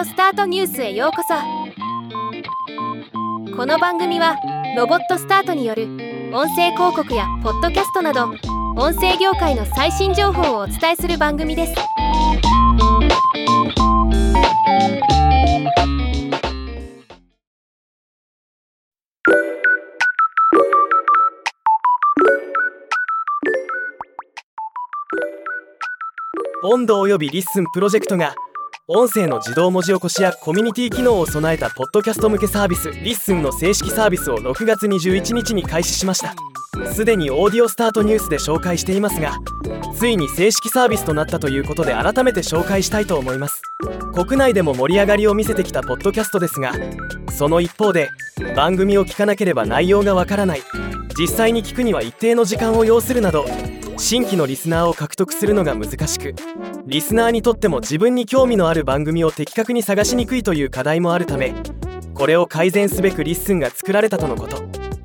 オスタートニュースへようこそ。この番組はロボットスタートによる音声広告やポッドキャストなど音声業界の最新情報をお伝えする番組です。OND 及び LISTEN プロジェクトが音声の自動文字起こしやコミュニティ機能を備えたポッドキャスト向けサービス LISTEN の正式サービスを6月21日に開始しました。すでにオーディオスタートニュースで紹介していますがついに正式サービスとなったということで改めて紹介したいと思います。国内でも盛り上がりを見せてきたポッドキャストですがその一方で番組を聞かなければ内容がわからない。実際に聞くには一定の時間を要するなど新規のリスナーを獲得するのが難しくリスナーにとっても自分に興味のある番組を的確に探しにくいという課題もあるためこれを改善すべく LISTEN が作られたとのこと。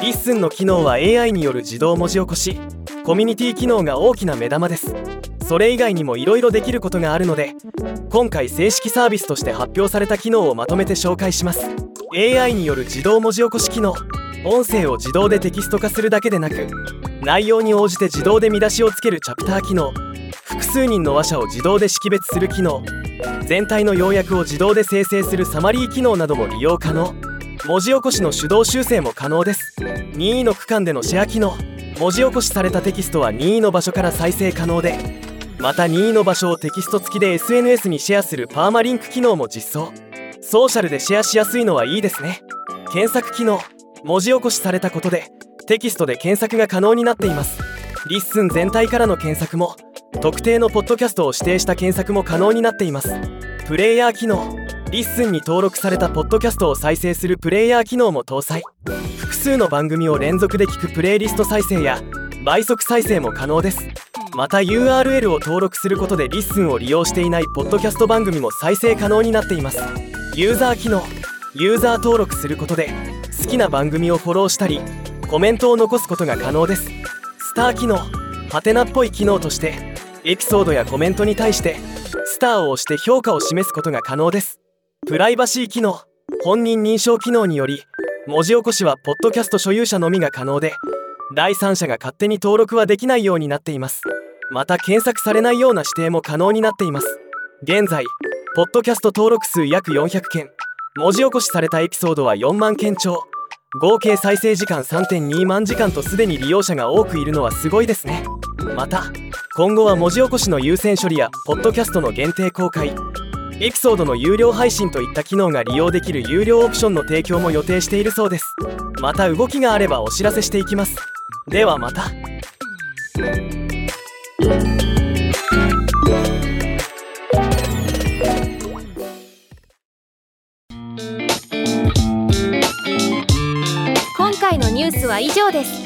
LISTEN の機能は AI による自動文字起こしコミュニティ機能が大きな目玉です。それ以外にも色々できることがあるので今回正式サービスとして発表された機能をまとめて紹介します。AI による自動文字起こし機能。音声を自動でテキスト化するだけでなく内容に応じて自動で見出しをつけるチャプター機能。複数人の話者を自動で識別する機能全体の要約を自動で生成するサマリー機能なども利用可能。文字起こしの手動修正も可能です。任意の区間でのシェア機能。文字起こしされたテキストは任意の場所から再生可能で。また任意の場所をテキスト付きで SNS にシェアするパーマリンク機能も実装。ソーシャルでシェアしやすいのはいいですね。検索機能。文字起こしされたことでテキストで検索が可能になっています。 LISTEN 全体からの検索も。特定のポッドキャストを指定した検索も可能になっています。プレイヤー機能。 LISTEN に登録されたポッドキャストを再生するプレイヤー機能も搭載。複数の番組を連続で聞くプレイリスト再生や倍速再生も可能です。また URL を登録することで LISTEN を利用していないポッドキャスト番組も再生可能になっています。ユーザー機能。ユーザー登録することで好きな番組をフォローしたりコメントを残すことが可能です。スター機能。ハテナっぽい機能としてエピソードやコメントに対してスターを押して評価を示すことが可能です。プライバシー機能本人認証機能により文字起こしはポッドキャスト所有者のみが可能で第三者が勝手に登録はできないようになっています。また検索されないような指定も可能になっています。現在ポッドキャスト登録数約400件。文字起こしされたエピソードは4万件超。合計再生時間3.2万時間とすでに利用者が多くいるのはすごいですね。また今後は文字起こしの優先処理やポッドキャストの限定公開。エピソードの有料配信といった機能が利用できる有料オプションの提供も予定しているそうです。また動きがあればお知らせしていきます。ではまた。今回のニュースは以上です。